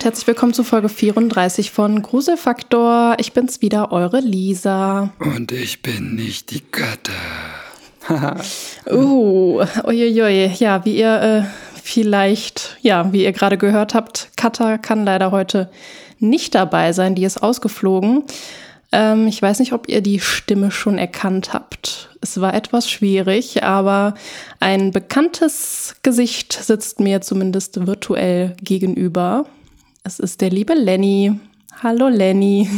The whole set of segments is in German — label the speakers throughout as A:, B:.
A: Und herzlich willkommen zu Folge 34 von Gruselfaktor. Ich bin's wieder, eure Lisa.
B: Und ich bin nicht die Katze.
A: uh, uiuiui. Ja, wie ihr äh, vielleicht, ja, wie ihr gerade gehört habt, Katha kann leider heute nicht dabei sein. Die ist ausgeflogen. Ähm, ich weiß nicht, ob ihr die Stimme schon erkannt habt. Es war etwas schwierig, aber ein bekanntes Gesicht sitzt mir zumindest virtuell gegenüber. Es ist der liebe Lenny. Hallo Lenny.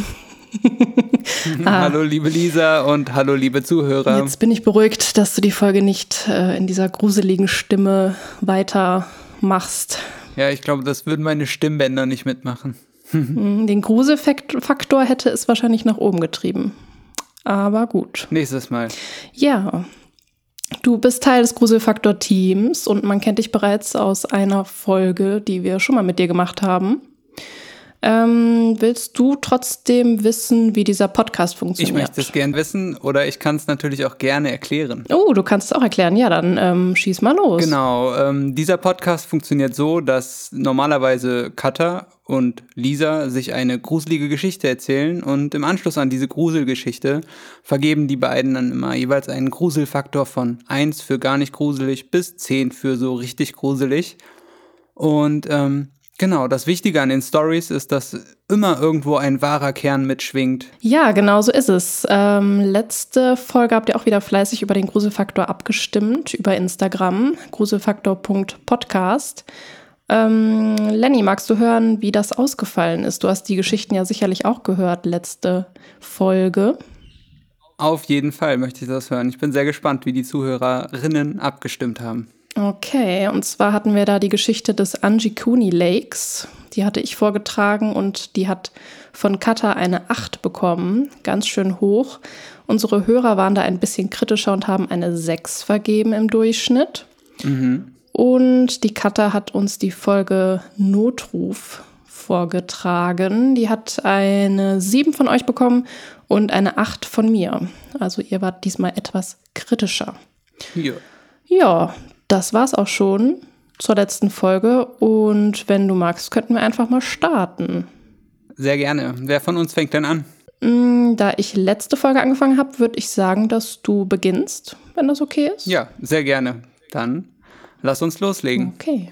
B: ah. Hallo liebe Lisa und hallo liebe Zuhörer.
A: Jetzt bin ich beruhigt, dass du die Folge nicht äh, in dieser gruseligen Stimme weitermachst.
B: Ja, ich glaube, das würden meine Stimmbänder nicht mitmachen.
A: Mhm, den Gruselfaktor hätte es wahrscheinlich nach oben getrieben. Aber gut.
B: Nächstes Mal.
A: Ja. Du bist Teil des Gruselfaktor-Teams und man kennt dich bereits aus einer Folge, die wir schon mal mit dir gemacht haben. Ähm, willst du trotzdem wissen, wie dieser Podcast funktioniert?
B: Ich möchte es gern wissen oder ich kann es natürlich auch gerne erklären.
A: Oh, du kannst es auch erklären. Ja, dann ähm, schieß mal los.
B: Genau. Ähm, dieser Podcast funktioniert so, dass normalerweise Cutter und Lisa sich eine gruselige Geschichte erzählen und im Anschluss an diese Gruselgeschichte vergeben die beiden dann immer jeweils einen Gruselfaktor von 1 für gar nicht gruselig bis 10 für so richtig gruselig. Und ähm, Genau, das Wichtige an den Stories ist, dass immer irgendwo ein wahrer Kern mitschwingt.
A: Ja, genau so ist es. Ähm, letzte Folge habt ihr auch wieder fleißig über den Gruselfaktor abgestimmt, über Instagram, gruselfaktor.podcast. Ähm, Lenny, magst du hören, wie das ausgefallen ist? Du hast die Geschichten ja sicherlich auch gehört, letzte Folge.
B: Auf jeden Fall möchte ich das hören. Ich bin sehr gespannt, wie die Zuhörerinnen abgestimmt haben.
A: Okay, und zwar hatten wir da die Geschichte des Anjikuni Lakes. Die hatte ich vorgetragen und die hat von Kata eine 8 bekommen, ganz schön hoch. Unsere Hörer waren da ein bisschen kritischer und haben eine 6 vergeben im Durchschnitt. Mhm. Und die Kata hat uns die Folge Notruf vorgetragen. Die hat eine 7 von euch bekommen und eine 8 von mir. Also ihr wart diesmal etwas kritischer.
B: Ja.
A: Ja, das war's auch schon zur letzten Folge. Und wenn du magst, könnten wir einfach mal starten.
B: Sehr gerne. Wer von uns fängt denn an?
A: Mm, da ich letzte Folge angefangen habe, würde ich sagen, dass du beginnst, wenn das okay ist.
B: Ja, sehr gerne. Dann lass uns loslegen.
A: Okay.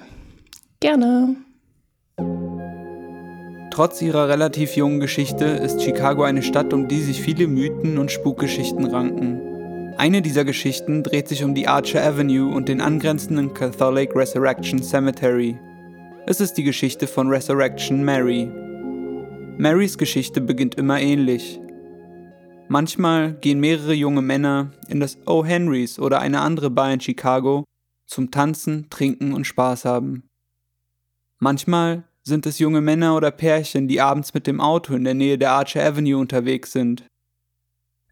A: Gerne.
B: Trotz ihrer relativ jungen Geschichte ist Chicago eine Stadt, um die sich viele Mythen und Spukgeschichten ranken. Eine dieser Geschichten dreht sich um die Archer Avenue und den angrenzenden Catholic Resurrection Cemetery. Es ist die Geschichte von Resurrection Mary. Marys Geschichte beginnt immer ähnlich. Manchmal gehen mehrere junge Männer in das O. Henrys oder eine andere Bar in Chicago zum Tanzen, Trinken und Spaß haben. Manchmal sind es junge Männer oder Pärchen, die abends mit dem Auto in der Nähe der Archer Avenue unterwegs sind.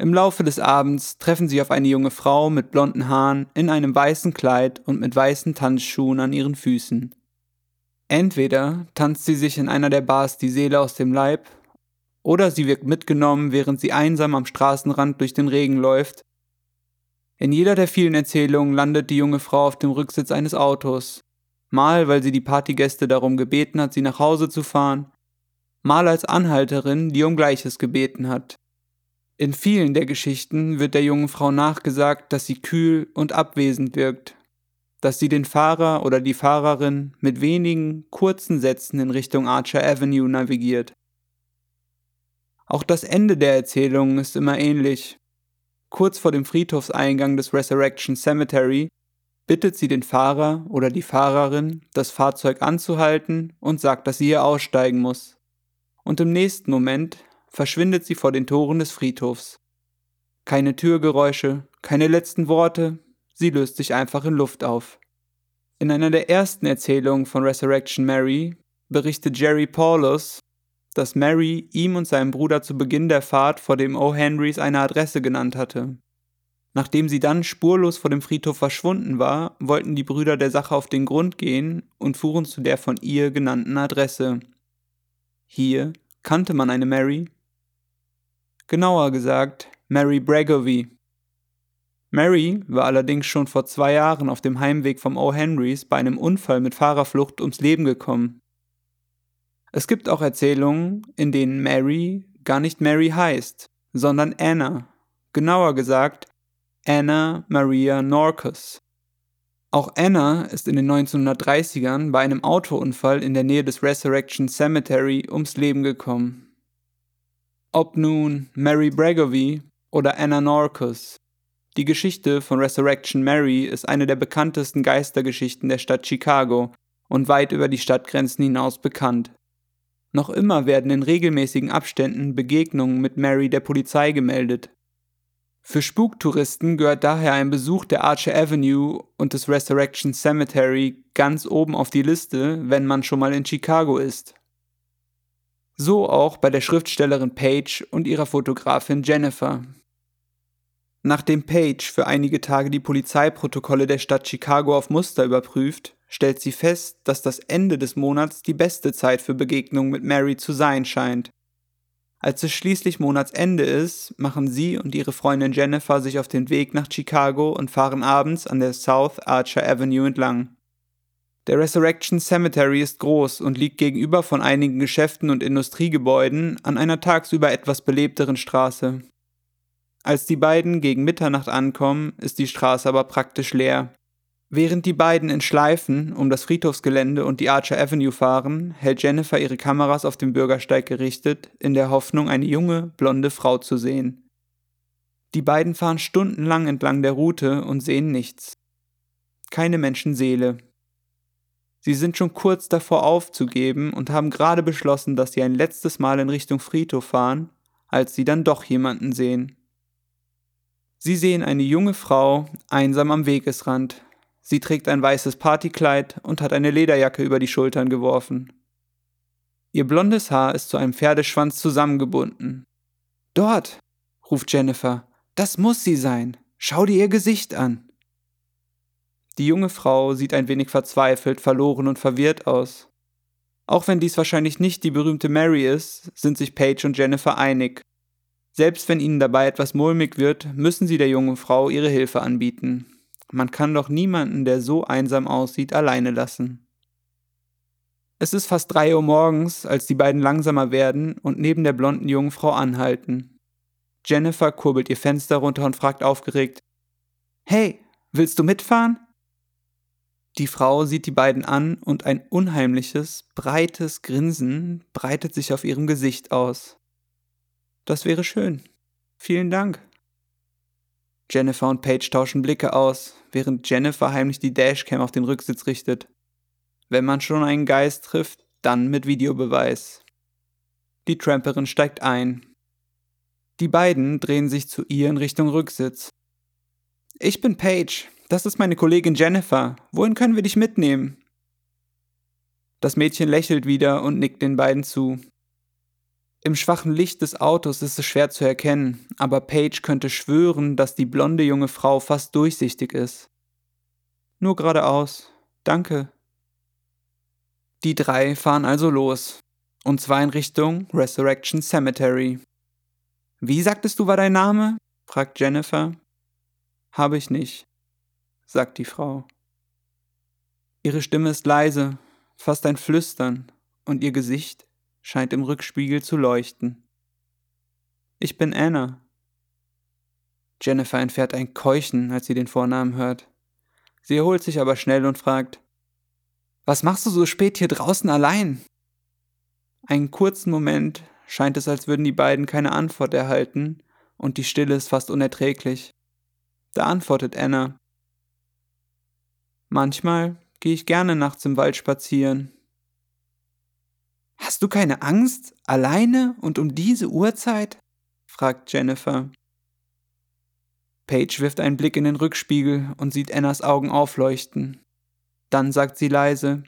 B: Im Laufe des Abends treffen sie auf eine junge Frau mit blonden Haaren in einem weißen Kleid und mit weißen Tanzschuhen an ihren Füßen. Entweder tanzt sie sich in einer der Bars die Seele aus dem Leib, oder sie wirkt mitgenommen, während sie einsam am Straßenrand durch den Regen läuft. In jeder der vielen Erzählungen landet die junge Frau auf dem Rücksitz eines Autos, mal weil sie die Partygäste darum gebeten hat, sie nach Hause zu fahren, mal als Anhalterin, die um Gleiches gebeten hat. In vielen der Geschichten wird der jungen Frau nachgesagt, dass sie kühl und abwesend wirkt, dass sie den Fahrer oder die Fahrerin mit wenigen kurzen Sätzen in Richtung Archer Avenue navigiert. Auch das Ende der Erzählung ist immer ähnlich. Kurz vor dem Friedhofseingang des Resurrection Cemetery bittet sie den Fahrer oder die Fahrerin, das Fahrzeug anzuhalten und sagt, dass sie hier aussteigen muss. Und im nächsten Moment verschwindet sie vor den Toren des Friedhofs. Keine Türgeräusche, keine letzten Worte, sie löst sich einfach in Luft auf. In einer der ersten Erzählungen von Resurrection Mary berichtet Jerry Paulus, dass Mary ihm und seinem Bruder zu Beginn der Fahrt vor dem O. Henrys eine Adresse genannt hatte. Nachdem sie dann spurlos vor dem Friedhof verschwunden war, wollten die Brüder der Sache auf den Grund gehen und fuhren zu der von ihr genannten Adresse. Hier kannte man eine Mary, genauer gesagt Mary Bregovy. Mary war allerdings schon vor zwei Jahren auf dem Heimweg vom O. Henrys bei einem Unfall mit Fahrerflucht ums Leben gekommen. Es gibt auch Erzählungen, in denen Mary gar nicht Mary heißt, sondern Anna. Genauer gesagt, Anna Maria Norcus. Auch Anna ist in den 1930ern bei einem Autounfall in der Nähe des Resurrection Cemetery ums Leben gekommen. Ob nun Mary Bregovy oder Anna Norcus, die Geschichte von Resurrection Mary ist eine der bekanntesten Geistergeschichten der Stadt Chicago und weit über die Stadtgrenzen hinaus bekannt. Noch immer werden in regelmäßigen Abständen Begegnungen mit Mary der Polizei gemeldet. Für Spuktouristen gehört daher ein Besuch der Archer Avenue und des Resurrection Cemetery ganz oben auf die Liste, wenn man schon mal in Chicago ist. So auch bei der Schriftstellerin Paige und ihrer Fotografin Jennifer. Nachdem Paige für einige Tage die Polizeiprotokolle der Stadt Chicago auf Muster überprüft, stellt sie fest, dass das Ende des Monats die beste Zeit für Begegnungen mit Mary zu sein scheint. Als es schließlich Monatsende ist, machen sie und ihre Freundin Jennifer sich auf den Weg nach Chicago und fahren abends an der South Archer Avenue entlang. Der Resurrection Cemetery ist groß und liegt gegenüber von einigen Geschäften und Industriegebäuden an einer tagsüber etwas belebteren Straße. Als die beiden gegen Mitternacht ankommen, ist die Straße aber praktisch leer. Während die beiden in Schleifen um das Friedhofsgelände und die Archer Avenue fahren, hält Jennifer ihre Kameras auf den Bürgersteig gerichtet, in der Hoffnung, eine junge, blonde Frau zu sehen. Die beiden fahren stundenlang entlang der Route und sehen nichts. Keine Menschenseele. Sie sind schon kurz davor aufzugeben und haben gerade beschlossen, dass sie ein letztes Mal in Richtung Friedhof fahren, als sie dann doch jemanden sehen. Sie sehen eine junge Frau einsam am Wegesrand, Sie trägt ein weißes Partykleid und hat eine Lederjacke über die Schultern geworfen. Ihr blondes Haar ist zu einem Pferdeschwanz zusammengebunden. Dort, ruft Jennifer, das muss sie sein. Schau dir ihr Gesicht an. Die junge Frau sieht ein wenig verzweifelt, verloren und verwirrt aus. Auch wenn dies wahrscheinlich nicht die berühmte Mary ist, sind sich Paige und Jennifer einig. Selbst wenn ihnen dabei etwas mulmig wird, müssen sie der jungen Frau ihre Hilfe anbieten. Man kann doch niemanden, der so einsam aussieht, alleine lassen. Es ist fast drei Uhr morgens, als die beiden langsamer werden und neben der blonden jungen Frau anhalten. Jennifer kurbelt ihr Fenster runter und fragt aufgeregt: Hey, willst du mitfahren? Die Frau sieht die beiden an und ein unheimliches, breites Grinsen breitet sich auf ihrem Gesicht aus. Das wäre schön. Vielen Dank. Jennifer und Paige tauschen Blicke aus, während Jennifer heimlich die Dashcam auf den Rücksitz richtet. Wenn man schon einen Geist trifft, dann mit Videobeweis. Die Tramperin steigt ein. Die beiden drehen sich zu ihr in Richtung Rücksitz. Ich bin Paige, das ist meine Kollegin Jennifer. Wohin können wir dich mitnehmen? Das Mädchen lächelt wieder und nickt den beiden zu. Im schwachen Licht des Autos ist es schwer zu erkennen, aber Paige könnte schwören, dass die blonde junge Frau fast durchsichtig ist. Nur geradeaus. Danke. Die drei fahren also los. Und zwar in Richtung Resurrection Cemetery. Wie sagtest du, war dein Name? fragt Jennifer. Habe ich nicht, sagt die Frau. Ihre Stimme ist leise, fast ein Flüstern, und ihr Gesicht scheint im Rückspiegel zu leuchten. Ich bin Anna. Jennifer entfährt ein Keuchen, als sie den Vornamen hört. Sie erholt sich aber schnell und fragt, Was machst du so spät hier draußen allein? Einen kurzen Moment scheint es, als würden die beiden keine Antwort erhalten, und die Stille ist fast unerträglich. Da antwortet Anna. Manchmal gehe ich gerne nachts im Wald spazieren, Hast du keine Angst? Alleine und um diese Uhrzeit? fragt Jennifer. Paige wirft einen Blick in den Rückspiegel und sieht Annas Augen aufleuchten. Dann sagt sie leise,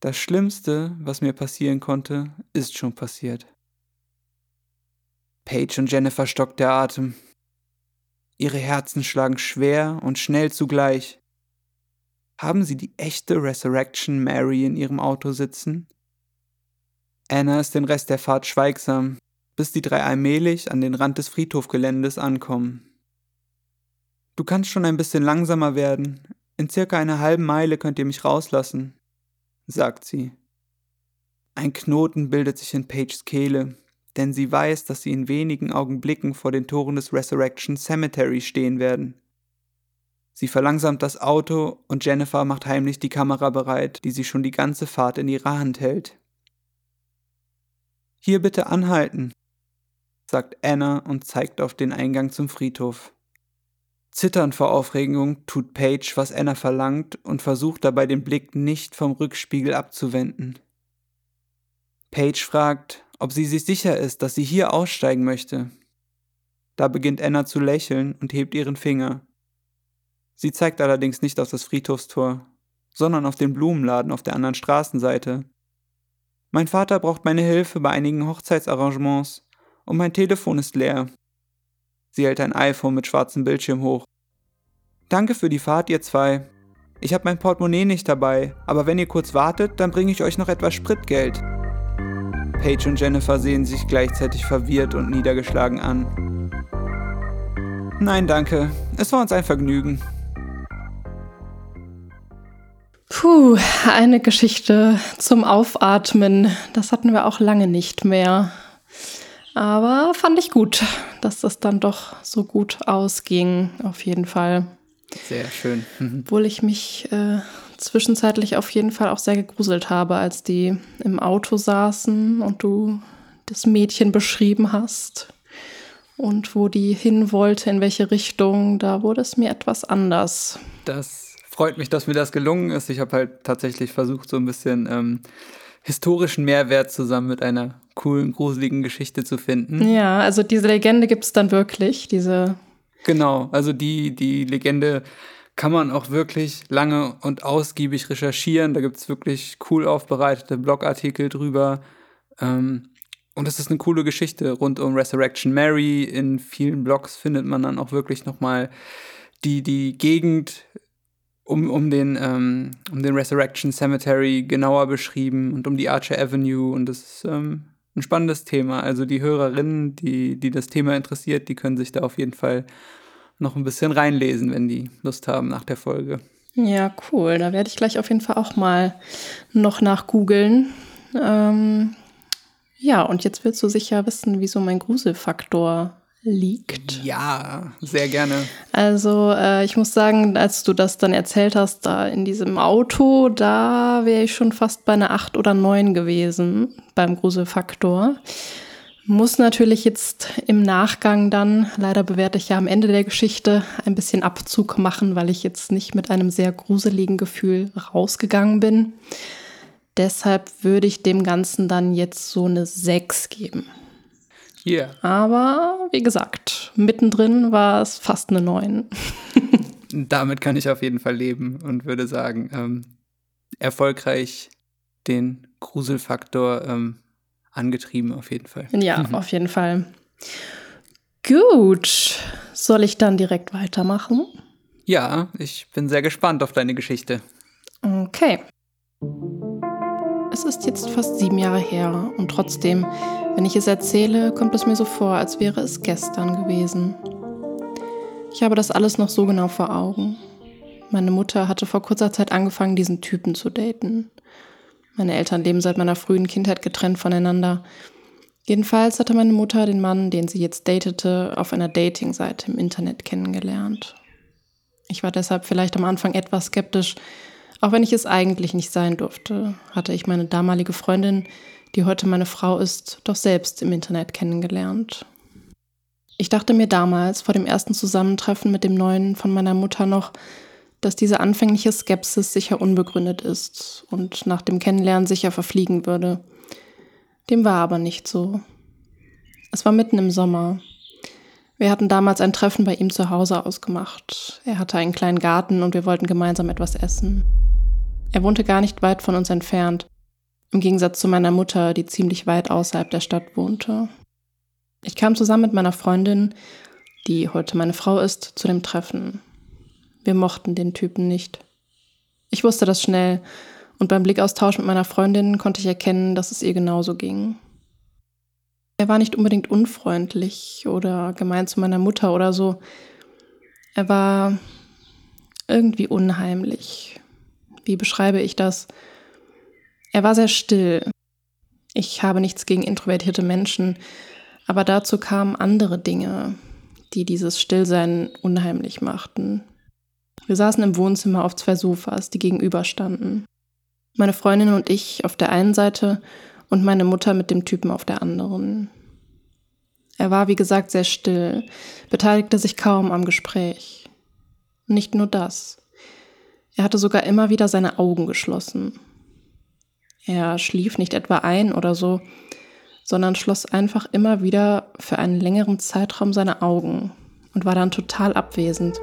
B: das Schlimmste, was mir passieren konnte, ist schon passiert. Paige und Jennifer stockt der Atem. Ihre Herzen schlagen schwer und schnell zugleich. Haben sie die echte Resurrection Mary in ihrem Auto sitzen? Anna ist den Rest der Fahrt schweigsam, bis die drei allmählich an den Rand des Friedhofgeländes ankommen. Du kannst schon ein bisschen langsamer werden. In circa einer halben Meile könnt ihr mich rauslassen, sagt sie. Ein Knoten bildet sich in Pages Kehle, denn sie weiß, dass sie in wenigen Augenblicken vor den Toren des Resurrection Cemetery stehen werden. Sie verlangsamt das Auto und Jennifer macht heimlich die Kamera bereit, die sie schon die ganze Fahrt in ihrer Hand hält. Hier bitte anhalten, sagt Anna und zeigt auf den Eingang zum Friedhof. Zitternd vor Aufregung tut Paige, was Anna verlangt und versucht dabei den Blick nicht vom Rückspiegel abzuwenden. Paige fragt, ob sie sich sicher ist, dass sie hier aussteigen möchte. Da beginnt Anna zu lächeln und hebt ihren Finger. Sie zeigt allerdings nicht auf das Friedhofstor, sondern auf den Blumenladen auf der anderen Straßenseite. Mein Vater braucht meine Hilfe bei einigen Hochzeitsarrangements und mein Telefon ist leer. Sie hält ein iPhone mit schwarzem Bildschirm hoch. Danke für die Fahrt, ihr zwei. Ich habe mein Portemonnaie nicht dabei, aber wenn ihr kurz wartet, dann bringe ich euch noch etwas Spritgeld. Paige und Jennifer sehen sich gleichzeitig verwirrt und niedergeschlagen an. Nein, danke. Es war uns ein Vergnügen.
A: Puh, eine Geschichte zum Aufatmen. Das hatten wir auch lange nicht mehr. Aber fand ich gut, dass das dann doch so gut ausging, auf jeden Fall.
B: Sehr schön.
A: Obwohl ich mich äh, zwischenzeitlich auf jeden Fall auch sehr gegruselt habe, als die im Auto saßen und du das Mädchen beschrieben hast und wo die hin wollte, in welche Richtung, da wurde es mir etwas anders.
B: Das freut mich, dass mir das gelungen ist. Ich habe halt tatsächlich versucht, so ein bisschen ähm, historischen Mehrwert zusammen mit einer coolen, gruseligen Geschichte zu finden.
A: Ja, also diese Legende gibt es dann wirklich, diese.
B: Genau, also die, die Legende kann man auch wirklich lange und ausgiebig recherchieren. Da gibt es wirklich cool aufbereitete Blogartikel drüber. Ähm, und es ist eine coole Geschichte rund um Resurrection Mary. In vielen Blogs findet man dann auch wirklich nochmal die, die Gegend um, um, den, ähm, um den Resurrection Cemetery genauer beschrieben und um die Archer Avenue. Und das ist ähm, ein spannendes Thema. Also die Hörerinnen, die, die das Thema interessiert, die können sich da auf jeden Fall noch ein bisschen reinlesen, wenn die Lust haben nach der Folge.
A: Ja, cool. Da werde ich gleich auf jeden Fall auch mal noch nach googeln. Ähm, ja, und jetzt willst du sicher wissen, wieso mein Gruselfaktor liegt.
B: Ja, sehr gerne.
A: Also äh, ich muss sagen, als du das dann erzählt hast, da in diesem Auto, da wäre ich schon fast bei einer 8 oder 9 gewesen beim Gruselfaktor. Muss natürlich jetzt im Nachgang dann, leider bewerte ich ja am Ende der Geschichte, ein bisschen Abzug machen, weil ich jetzt nicht mit einem sehr gruseligen Gefühl rausgegangen bin. Deshalb würde ich dem Ganzen dann jetzt so eine 6 geben.
B: Yeah.
A: Aber wie gesagt, mittendrin war es fast eine 9.
B: Damit kann ich auf jeden Fall leben und würde sagen, ähm, erfolgreich den Gruselfaktor ähm, angetrieben auf jeden Fall.
A: Ja, auf jeden Fall. Gut. Soll ich dann direkt weitermachen?
B: Ja, ich bin sehr gespannt auf deine Geschichte.
A: Okay. Es ist jetzt fast sieben Jahre her und trotzdem, wenn ich es erzähle, kommt es mir so vor, als wäre es gestern gewesen. Ich habe das alles noch so genau vor Augen. Meine Mutter hatte vor kurzer Zeit angefangen, diesen Typen zu daten. Meine Eltern leben seit meiner frühen Kindheit getrennt voneinander. Jedenfalls hatte meine Mutter den Mann, den sie jetzt datete, auf einer Dating-Seite im Internet kennengelernt. Ich war deshalb vielleicht am Anfang etwas skeptisch, auch wenn ich es eigentlich nicht sein durfte, hatte ich meine damalige Freundin, die heute meine Frau ist, doch selbst im Internet kennengelernt. Ich dachte mir damals vor dem ersten Zusammentreffen mit dem neuen von meiner Mutter noch, dass diese anfängliche Skepsis sicher unbegründet ist und nach dem Kennenlernen sicher verfliegen würde. Dem war aber nicht so. Es war mitten im Sommer. Wir hatten damals ein Treffen bei ihm zu Hause ausgemacht. Er hatte einen kleinen Garten und wir wollten gemeinsam etwas essen. Er wohnte gar nicht weit von uns entfernt, im Gegensatz zu meiner Mutter, die ziemlich weit außerhalb der Stadt wohnte. Ich kam zusammen mit meiner Freundin, die heute meine Frau ist, zu dem Treffen. Wir mochten den Typen nicht. Ich wusste das schnell, und beim Blickaustausch mit meiner Freundin konnte ich erkennen, dass es ihr genauso ging. Er war nicht unbedingt unfreundlich oder gemein zu meiner Mutter oder so. Er war irgendwie unheimlich, wie beschreibe ich das? Er war sehr still. Ich habe nichts gegen introvertierte Menschen, aber dazu kamen andere Dinge, die dieses Stillsein unheimlich machten. Wir saßen im Wohnzimmer auf zwei Sofas, die gegenüberstanden. Meine Freundin und ich auf der einen Seite und meine Mutter mit dem Typen auf der anderen. Er war, wie gesagt, sehr still, beteiligte sich kaum am Gespräch. Nicht nur das. Er hatte sogar immer wieder seine Augen geschlossen. Er schlief nicht etwa ein oder so, sondern schloss einfach immer wieder für einen längeren Zeitraum seine Augen und war dann total abwesend.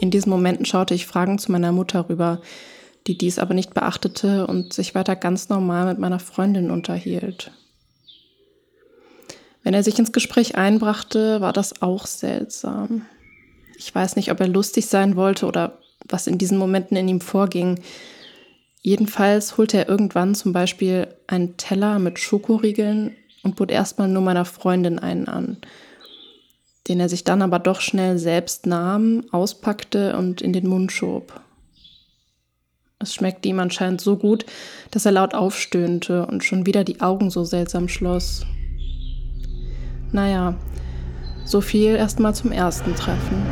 A: In diesen Momenten schaute ich fragend zu meiner Mutter rüber, die dies aber nicht beachtete und sich weiter ganz normal mit meiner Freundin unterhielt. Wenn er sich ins Gespräch einbrachte, war das auch seltsam. Ich weiß nicht, ob er lustig sein wollte oder was in diesen Momenten in ihm vorging. Jedenfalls holte er irgendwann zum Beispiel einen Teller mit Schokoriegeln und bot erstmal nur meiner Freundin einen an, den er sich dann aber doch schnell selbst nahm, auspackte und in den Mund schob. Es schmeckte ihm anscheinend so gut, dass er laut aufstöhnte und schon wieder die Augen so seltsam schloss. Naja, so viel erstmal zum ersten Treffen.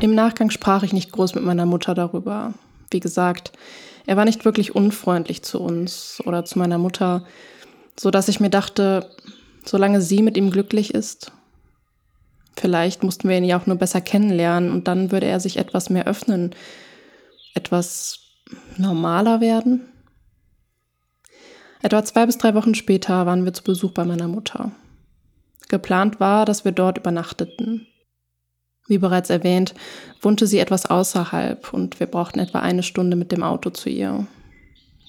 A: Im Nachgang sprach ich nicht groß mit meiner Mutter darüber. Wie gesagt, er war nicht wirklich unfreundlich zu uns oder zu meiner Mutter, so dass ich mir dachte, solange sie mit ihm glücklich ist, vielleicht mussten wir ihn ja auch nur besser kennenlernen und dann würde er sich etwas mehr öffnen, etwas normaler werden. Etwa zwei bis drei Wochen später waren wir zu Besuch bei meiner Mutter. Geplant war, dass wir dort übernachteten. Wie bereits erwähnt, wohnte sie etwas außerhalb und wir brauchten etwa eine Stunde mit dem Auto zu ihr.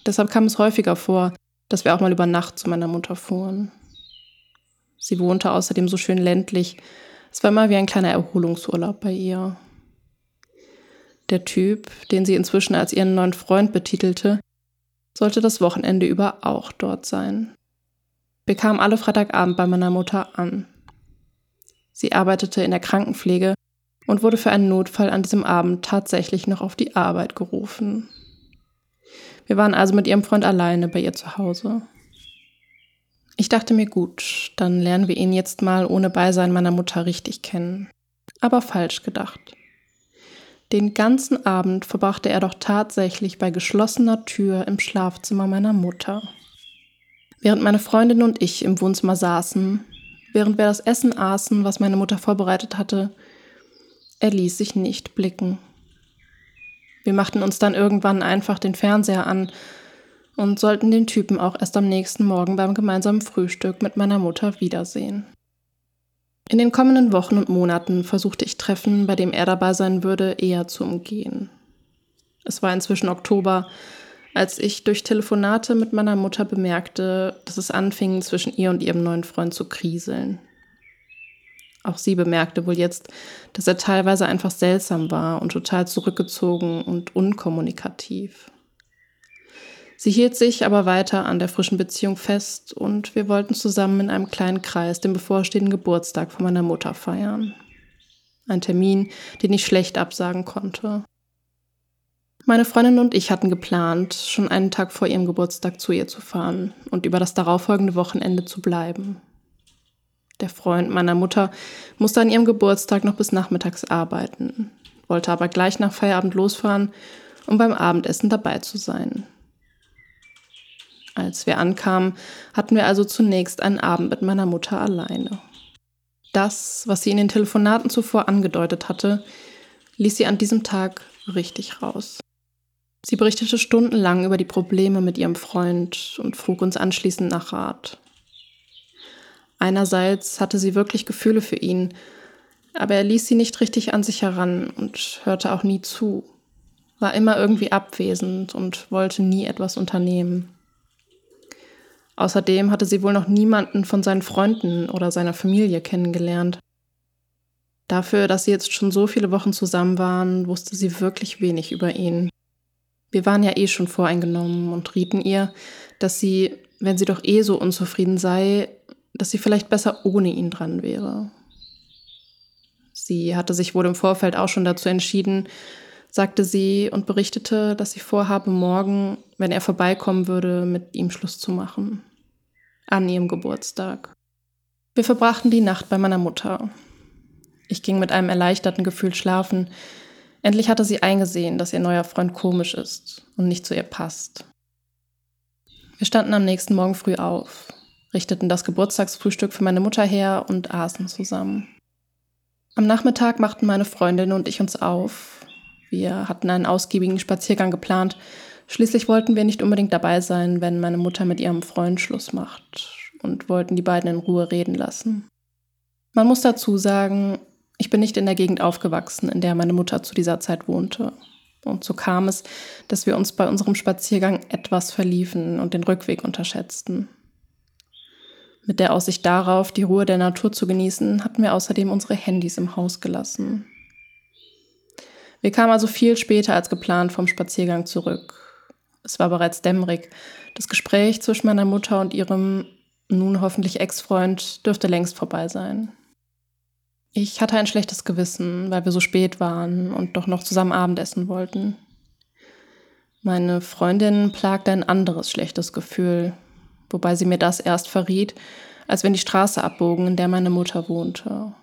A: Deshalb kam es häufiger vor, dass wir auch mal über Nacht zu meiner Mutter fuhren. Sie wohnte außerdem so schön ländlich, es war immer wie ein kleiner Erholungsurlaub bei ihr. Der Typ, den sie inzwischen als ihren neuen Freund betitelte, sollte das Wochenende über auch dort sein. Wir kamen alle Freitagabend bei meiner Mutter an. Sie arbeitete in der Krankenpflege und wurde für einen Notfall an diesem Abend tatsächlich noch auf die Arbeit gerufen. Wir waren also mit ihrem Freund alleine bei ihr zu Hause. Ich dachte mir gut, dann lernen wir ihn jetzt mal ohne Beisein meiner Mutter richtig kennen. Aber falsch gedacht. Den ganzen Abend verbrachte er doch tatsächlich bei geschlossener Tür im Schlafzimmer meiner Mutter. Während meine Freundin und ich im Wohnzimmer saßen, während wir das Essen aßen, was meine Mutter vorbereitet hatte, er ließ sich nicht blicken. Wir machten uns dann irgendwann einfach den Fernseher an und sollten den Typen auch erst am nächsten Morgen beim gemeinsamen Frühstück mit meiner Mutter wiedersehen. In den kommenden Wochen und Monaten versuchte ich Treffen, bei dem er dabei sein würde, eher zu umgehen. Es war inzwischen Oktober, als ich durch Telefonate mit meiner Mutter bemerkte, dass es anfing, zwischen ihr und ihrem neuen Freund zu kriseln. Auch sie bemerkte wohl jetzt, dass er teilweise einfach seltsam war und total zurückgezogen und unkommunikativ. Sie hielt sich aber weiter an der frischen Beziehung fest und wir wollten zusammen in einem kleinen Kreis den bevorstehenden Geburtstag von meiner Mutter feiern. Ein Termin, den ich schlecht absagen konnte. Meine Freundin und ich hatten geplant, schon einen Tag vor ihrem Geburtstag zu ihr zu fahren und über das darauffolgende Wochenende zu bleiben. Der Freund meiner Mutter musste an ihrem Geburtstag noch bis nachmittags arbeiten, wollte aber gleich nach Feierabend losfahren, um beim Abendessen dabei zu sein. Als wir ankamen, hatten wir also zunächst einen Abend mit meiner Mutter alleine. Das, was sie in den Telefonaten zuvor angedeutet hatte, ließ sie an diesem Tag richtig raus. Sie berichtete stundenlang über die Probleme mit ihrem Freund und frug uns anschließend nach Rat. Einerseits hatte sie wirklich Gefühle für ihn, aber er ließ sie nicht richtig an sich heran und hörte auch nie zu, war immer irgendwie abwesend und wollte nie etwas unternehmen. Außerdem hatte sie wohl noch niemanden von seinen Freunden oder seiner Familie kennengelernt. Dafür, dass sie jetzt schon so viele Wochen zusammen waren, wusste sie wirklich wenig über ihn. Wir waren ja eh schon voreingenommen und rieten ihr, dass sie, wenn sie doch eh so unzufrieden sei, dass sie vielleicht besser ohne ihn dran wäre. Sie hatte sich wohl im Vorfeld auch schon dazu entschieden, sagte sie und berichtete, dass sie vorhabe, morgen, wenn er vorbeikommen würde, mit ihm Schluss zu machen. an ihrem Geburtstag. Wir verbrachten die Nacht bei meiner Mutter. Ich ging mit einem erleichterten Gefühl schlafen. Endlich hatte sie eingesehen, dass ihr neuer Freund komisch ist und nicht zu ihr passt. Wir standen am nächsten Morgen früh auf, richteten das Geburtstagsfrühstück für meine Mutter her und aßen zusammen. Am Nachmittag machten meine Freundin und ich uns auf. Wir hatten einen ausgiebigen Spaziergang geplant. Schließlich wollten wir nicht unbedingt dabei sein, wenn meine Mutter mit ihrem Freund Schluss macht und wollten die beiden in Ruhe reden lassen. Man muss dazu sagen, ich bin nicht in der Gegend aufgewachsen, in der meine Mutter zu dieser Zeit wohnte. Und so kam es, dass wir uns bei unserem Spaziergang etwas verliefen und den Rückweg unterschätzten. Mit der Aussicht darauf, die Ruhe der Natur zu genießen, hatten wir außerdem unsere Handys im Haus gelassen. Wir kamen also viel später als geplant vom Spaziergang zurück. Es war bereits dämmerig. Das Gespräch zwischen meiner Mutter und ihrem nun hoffentlich Ex-Freund dürfte längst vorbei sein. Ich hatte ein schlechtes Gewissen, weil wir so spät waren und doch noch zusammen Abendessen wollten. Meine Freundin plagte ein anderes schlechtes Gefühl, wobei sie mir das erst verriet, als wir in die Straße abbogen, in der meine Mutter wohnte.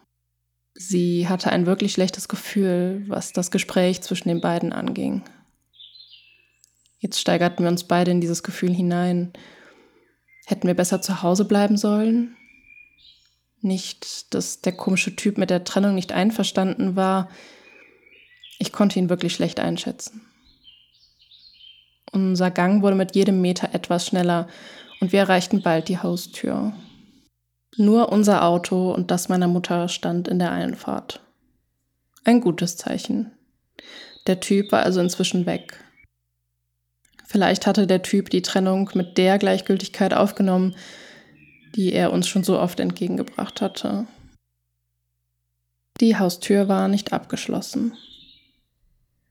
A: Sie hatte ein wirklich schlechtes Gefühl, was das Gespräch zwischen den beiden anging. Jetzt steigerten wir uns beide in dieses Gefühl hinein. Hätten wir besser zu Hause bleiben sollen? Nicht, dass der komische Typ mit der Trennung nicht einverstanden war. Ich konnte ihn wirklich schlecht einschätzen. Unser Gang wurde mit jedem Meter etwas schneller und wir erreichten bald die Haustür. Nur unser Auto und das meiner Mutter stand in der Einfahrt. Ein gutes Zeichen. Der Typ war also inzwischen weg. Vielleicht hatte der Typ die Trennung mit der Gleichgültigkeit aufgenommen, die er uns schon so oft entgegengebracht hatte. Die Haustür war nicht abgeschlossen.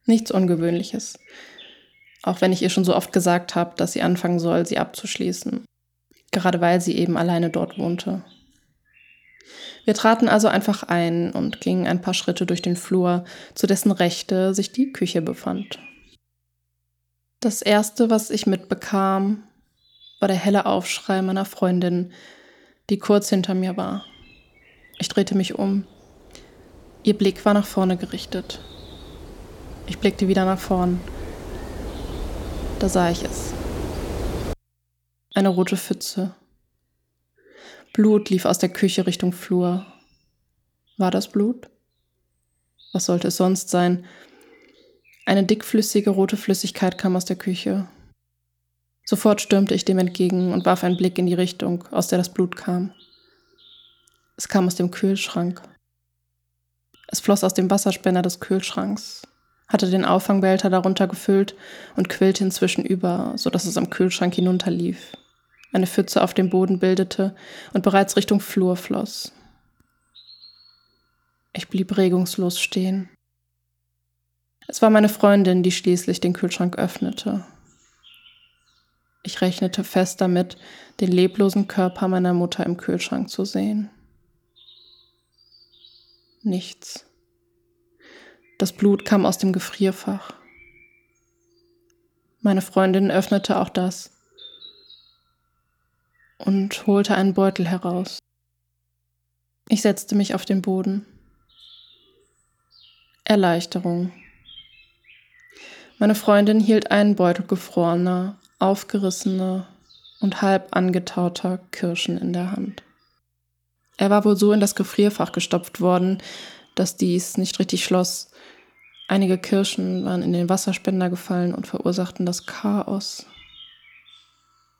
A: Nichts Ungewöhnliches, auch wenn ich ihr schon so oft gesagt habe, dass sie anfangen soll, sie abzuschließen, gerade weil sie eben alleine dort wohnte. Wir traten also einfach ein und gingen ein paar Schritte durch den Flur, zu dessen Rechte sich die Küche befand. Das Erste, was ich mitbekam, war der helle Aufschrei meiner Freundin, die kurz hinter mir war. Ich drehte mich um. Ihr Blick war nach vorne gerichtet. Ich blickte wieder nach vorn. Da sah ich es. Eine rote Pfütze. Blut lief aus der Küche Richtung Flur. War das Blut? Was sollte es sonst sein? Eine dickflüssige rote Flüssigkeit kam aus der Küche. Sofort stürmte ich dem entgegen und warf einen Blick in die Richtung, aus der das Blut kam. Es kam aus dem Kühlschrank. Es floss aus dem Wasserspender des Kühlschranks, hatte den Auffangbehälter darunter gefüllt und quillte inzwischen über, so dass es am Kühlschrank hinunterlief, eine Pfütze auf dem Boden bildete und bereits Richtung Flur floss. Ich blieb regungslos stehen. Es war meine Freundin, die schließlich den Kühlschrank öffnete ich rechnete fest damit, den leblosen Körper meiner Mutter im Kühlschrank zu sehen. Nichts. Das Blut kam aus dem Gefrierfach. Meine Freundin öffnete auch das und holte einen Beutel heraus. Ich setzte mich auf den Boden. Erleichterung. Meine Freundin hielt einen Beutel gefrorener, aufgerissene und halb angetauter Kirschen in der Hand. Er war wohl so in das Gefrierfach gestopft worden, dass dies nicht richtig schloss. Einige Kirschen waren in den Wasserspender gefallen und verursachten das Chaos.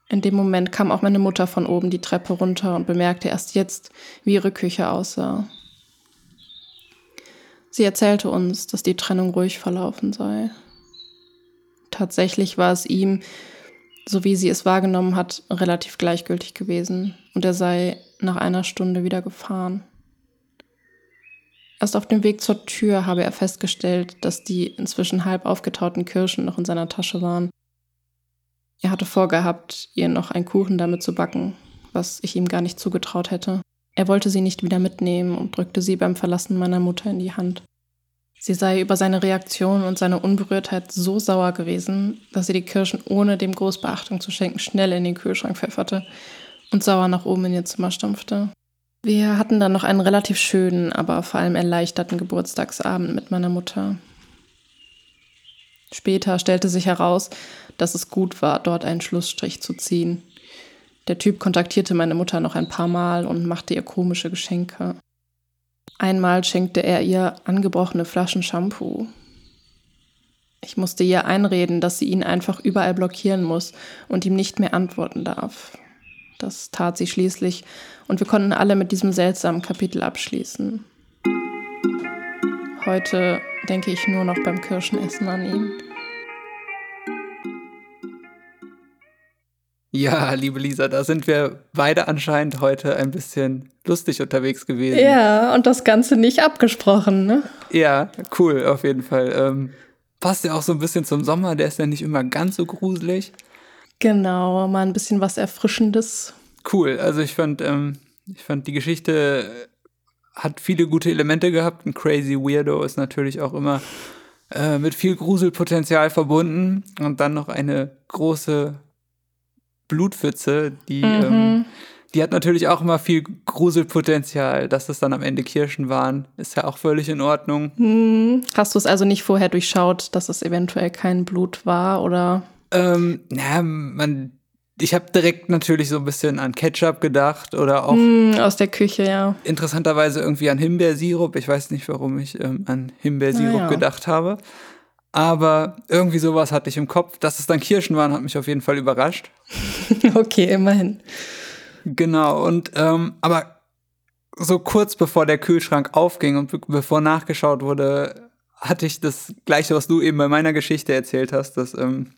A: In dem Moment kam auch meine Mutter von oben die Treppe runter und bemerkte erst jetzt, wie ihre Küche aussah. Sie erzählte uns, dass die Trennung ruhig verlaufen sei. Tatsächlich war es ihm, so wie sie es wahrgenommen hat, relativ gleichgültig gewesen und er sei nach einer Stunde wieder gefahren. Erst auf dem Weg zur Tür habe er festgestellt, dass die inzwischen halb aufgetauten Kirschen noch in seiner Tasche waren. Er hatte vorgehabt, ihr noch einen Kuchen damit zu backen, was ich ihm gar nicht zugetraut hätte. Er wollte sie nicht wieder mitnehmen und drückte sie beim Verlassen meiner Mutter in die Hand. Sie sei über seine Reaktion und seine Unberührtheit so sauer gewesen, dass sie die Kirschen ohne dem groß Beachtung zu schenken schnell in den Kühlschrank pfefferte und sauer nach oben in ihr Zimmer stampfte. Wir hatten dann noch einen relativ schönen, aber vor allem erleichterten Geburtstagsabend mit meiner Mutter. Später stellte sich heraus, dass es gut war, dort einen Schlussstrich zu ziehen. Der Typ kontaktierte meine Mutter noch ein paar Mal und machte ihr komische Geschenke. Einmal schenkte er ihr angebrochene Flaschen Shampoo. Ich musste ihr einreden, dass sie ihn einfach überall blockieren muss und ihm nicht mehr antworten darf. Das tat sie schließlich und wir konnten alle mit diesem seltsamen Kapitel abschließen. Heute denke ich nur noch beim Kirschenessen an ihn.
B: Ja, liebe Lisa, da sind wir beide anscheinend heute ein bisschen lustig unterwegs gewesen.
A: Ja, und das Ganze nicht abgesprochen, ne?
B: Ja, cool, auf jeden Fall. Ähm, passt ja auch so ein bisschen zum Sommer, der ist ja nicht immer ganz so gruselig.
A: Genau, mal ein bisschen was Erfrischendes.
B: Cool, also ich fand, ähm, ich fand die Geschichte hat viele gute Elemente gehabt. Ein Crazy Weirdo ist natürlich auch immer äh, mit viel Gruselpotenzial verbunden. Und dann noch eine große Blutpfütze, die, mhm. ähm, die hat natürlich auch immer viel Gruselpotenzial. Dass es dann am Ende Kirschen waren, ist ja auch völlig in Ordnung.
A: Mhm. Hast du es also nicht vorher durchschaut, dass es eventuell kein Blut war oder?
B: Ähm, na, man ich habe direkt natürlich so ein bisschen an Ketchup gedacht oder auch
A: mm, aus der Küche, ja.
B: Interessanterweise irgendwie an Himbeersirup. Ich weiß nicht, warum ich ähm, an Himbeersirup ja. gedacht habe. Aber irgendwie sowas hatte ich im Kopf. Dass es dann Kirschen waren, hat mich auf jeden Fall überrascht.
A: okay, immerhin.
B: Genau, und ähm, aber so kurz bevor der Kühlschrank aufging und be bevor nachgeschaut wurde, hatte ich das gleiche, was du eben bei meiner Geschichte erzählt hast, dass ähm,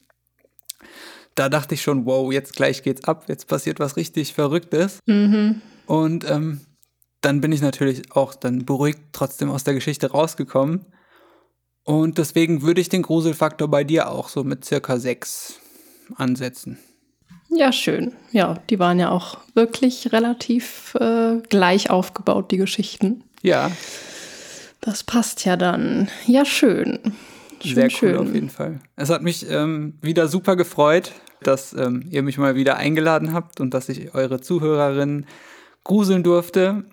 B: da dachte ich schon, wow, jetzt gleich geht's ab, jetzt passiert was richtig Verrücktes. Mhm. Und ähm, dann bin ich natürlich auch dann beruhigt trotzdem aus der Geschichte rausgekommen. Und deswegen würde ich den Gruselfaktor bei dir auch so mit circa sechs ansetzen.
A: Ja, schön. Ja, die waren ja auch wirklich relativ äh, gleich aufgebaut, die Geschichten.
B: Ja.
A: Das passt ja dann. Ja, schön.
B: schön Sehr cool schön. auf jeden Fall. Es hat mich ähm, wieder super gefreut, dass ähm, ihr mich mal wieder eingeladen habt und dass ich eure Zuhörerinnen gruseln durfte.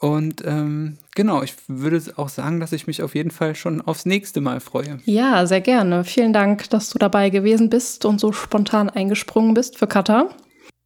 B: Und ähm, genau, ich würde auch sagen, dass ich mich auf jeden Fall schon aufs nächste Mal freue.
A: Ja, sehr gerne. Vielen Dank, dass du dabei gewesen bist und so spontan eingesprungen bist für Kata.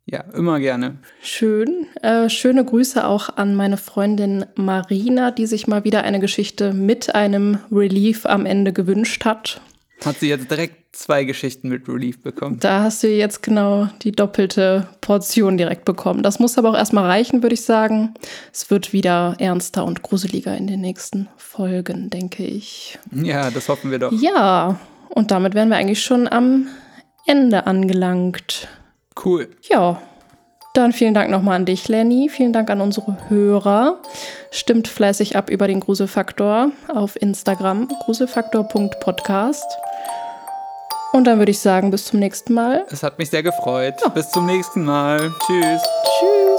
B: Ja, immer gerne.
A: Schön. Äh, schöne Grüße auch an meine Freundin Marina, die sich mal wieder eine Geschichte mit einem Relief am Ende gewünscht hat.
B: Hat sie jetzt direkt zwei Geschichten mit Relief bekommen?
A: Da hast du jetzt genau die doppelte Portion direkt bekommen. Das muss aber auch erstmal reichen, würde ich sagen. Es wird wieder ernster und gruseliger in den nächsten Folgen, denke ich.
B: Ja, das hoffen wir doch.
A: Ja, und damit wären wir eigentlich schon am Ende angelangt.
B: Cool.
A: Ja. Dann vielen Dank nochmal an dich, Lenny. Vielen Dank an unsere Hörer. Stimmt fleißig ab über den Gruselfaktor auf Instagram, gruselfaktor.podcast. Und dann würde ich sagen, bis zum nächsten Mal.
B: Es hat mich sehr gefreut. Ja. Bis zum nächsten Mal. Tschüss.
A: Tschüss.